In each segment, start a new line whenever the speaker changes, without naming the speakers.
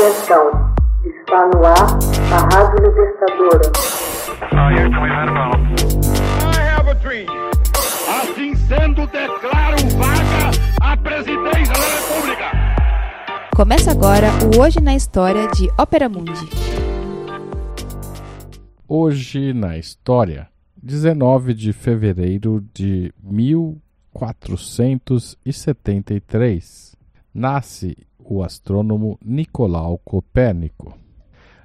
Atenção, está no ar a Rádio Libertadora.
Assim sendo, declaro vaga a presidência da República.
Começa agora o Hoje na História de Ópera Mundi.
Hoje na História, 19 de fevereiro de 1473, nasce o astrônomo Nicolau Copérnico.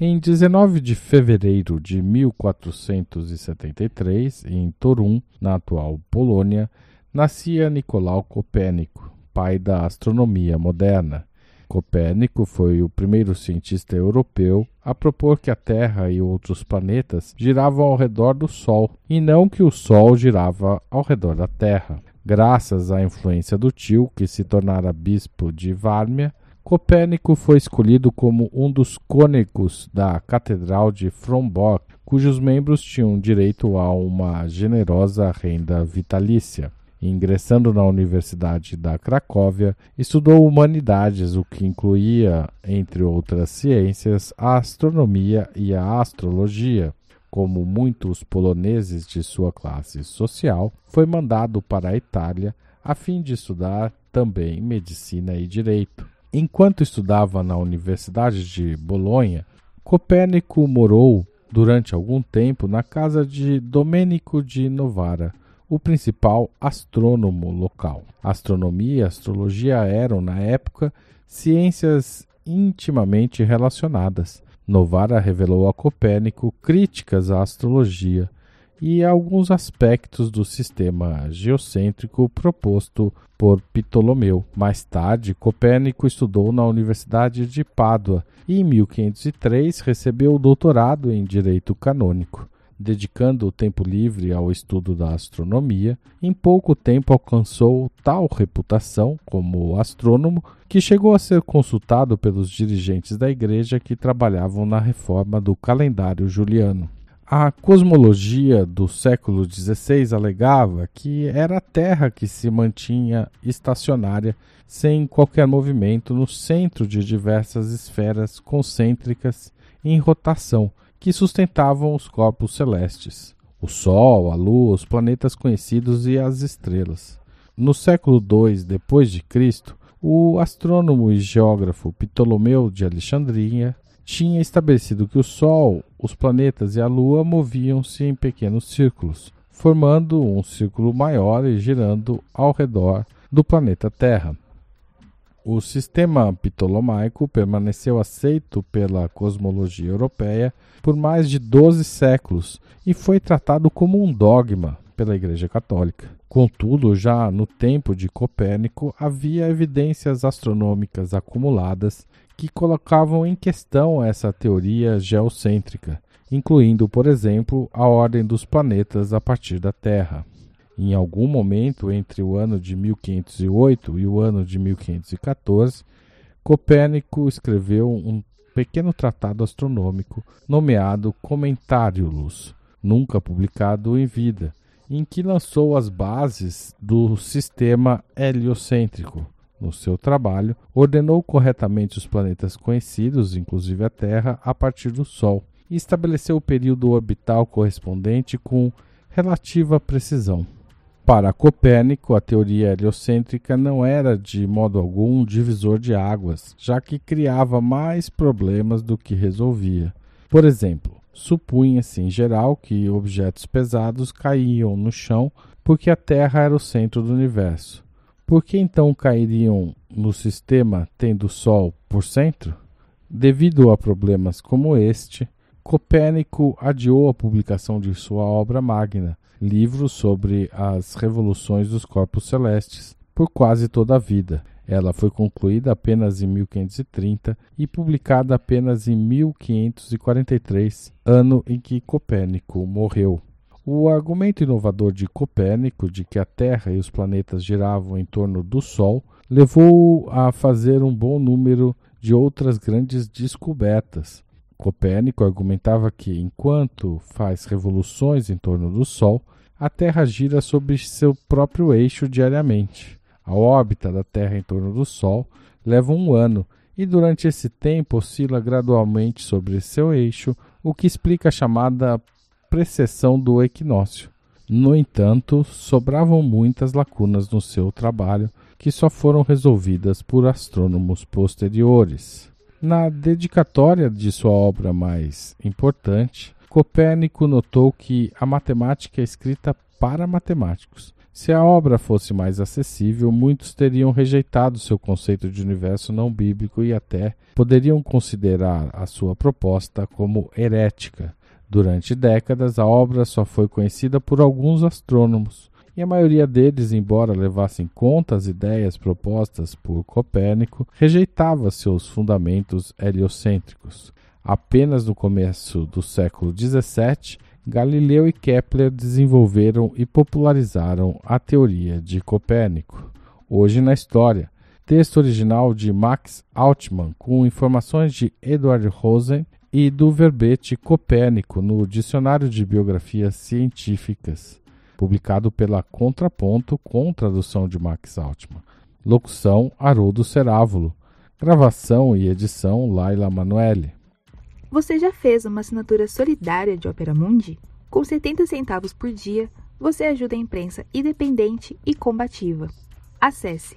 Em 19 de fevereiro de 1473, em Torum, na atual Polônia, nascia Nicolau Copérnico, pai da astronomia moderna. Copérnico foi o primeiro cientista europeu a propor que a Terra e outros planetas giravam ao redor do Sol, e não que o Sol girava ao redor da Terra. Graças à influência do tio, que se tornara bispo de Vármia, Copérnico foi escolhido como um dos cônegos da Catedral de Frombork, cujos membros tinham direito a uma generosa renda vitalícia. Ingressando na Universidade da Cracóvia, estudou humanidades, o que incluía, entre outras ciências, a astronomia e a astrologia. Como muitos poloneses de sua classe social, foi mandado para a Itália a fim de estudar também medicina e direito. Enquanto estudava na Universidade de Bolonha, Copérnico morou durante algum tempo na casa de Domênico de Novara, o principal astrônomo local. Astronomia e astrologia eram, na época, ciências intimamente relacionadas. Novara revelou a Copérnico críticas à astrologia e alguns aspectos do sistema geocêntrico proposto por Ptolomeu. Mais tarde, Copérnico estudou na Universidade de Pádua e, em 1503, recebeu o doutorado em Direito Canônico. Dedicando o tempo livre ao estudo da astronomia, em pouco tempo alcançou tal reputação como astrônomo que chegou a ser consultado pelos dirigentes da igreja que trabalhavam na reforma do calendário juliano. A cosmologia do século XVI alegava que era a Terra que se mantinha estacionária sem qualquer movimento no centro de diversas esferas concêntricas em rotação que sustentavam os corpos celestes: o Sol, a Lua, os planetas conhecidos e as estrelas. No século II depois de Cristo, o astrônomo e geógrafo Ptolomeu de Alexandria tinha estabelecido que o Sol, os planetas e a Lua moviam-se em pequenos círculos, formando um círculo maior e girando ao redor do planeta Terra. O sistema ptolomaico permaneceu aceito pela cosmologia europeia por mais de 12 séculos e foi tratado como um dogma pela Igreja Católica. Contudo, já no tempo de Copérnico havia evidências astronômicas acumuladas que colocavam em questão essa teoria geocêntrica, incluindo, por exemplo, a ordem dos planetas a partir da Terra. Em algum momento entre o ano de 1508 e o ano de 1514, Copérnico escreveu um pequeno tratado astronômico nomeado Comentários, nunca publicado em vida, em que lançou as bases do sistema heliocêntrico, no seu trabalho, ordenou corretamente os planetas conhecidos, inclusive a Terra, a partir do Sol, e estabeleceu o período orbital correspondente com relativa precisão. Para Copérnico, a teoria heliocêntrica não era de modo algum um divisor de águas, já que criava mais problemas do que resolvia. Por exemplo, supunha-se em geral que objetos pesados caíam no chão porque a Terra era o centro do universo. Por que então cairiam no sistema tendo Sol por centro? Devido a problemas como este, Copérnico adiou a publicação de sua obra magna, livro sobre as revoluções dos corpos celestes, por quase toda a vida. Ela foi concluída apenas em 1530 e publicada apenas em 1543, ano em que Copérnico morreu. O argumento inovador de Copérnico de que a Terra e os planetas giravam em torno do Sol levou-o a fazer um bom número de outras grandes descobertas. Copérnico argumentava que, enquanto faz revoluções em torno do Sol, a Terra gira sobre seu próprio eixo diariamente. A órbita da Terra em torno do Sol leva um ano e durante esse tempo oscila gradualmente sobre seu eixo, o que explica a chamada precessão do equinócio. No entanto, sobravam muitas lacunas no seu trabalho que só foram resolvidas por astrônomos posteriores. Na dedicatória de sua obra mais importante, Copérnico notou que a matemática é escrita para matemáticos. Se a obra fosse mais acessível, muitos teriam rejeitado seu conceito de universo não bíblico e até poderiam considerar a sua proposta como herética. Durante décadas, a obra só foi conhecida por alguns astrônomos, e a maioria deles, embora levasse em conta as ideias propostas por Copérnico, rejeitava seus fundamentos heliocêntricos. Apenas no começo do século XVII, Galileu e Kepler desenvolveram e popularizaram a teoria de Copérnico. Hoje na história, texto original de Max Altmann com informações de Edward Rosen e do verbete Copérnico no Dicionário de Biografias Científicas, publicado pela Contraponto com tradução de Max Altmann. Locução Haroldo Cerávulo. Gravação e edição Laila Manoeli.
Você já fez uma assinatura solidária de Opera Mundi? Com 70 centavos por dia, você ajuda a imprensa independente e combativa. Acesse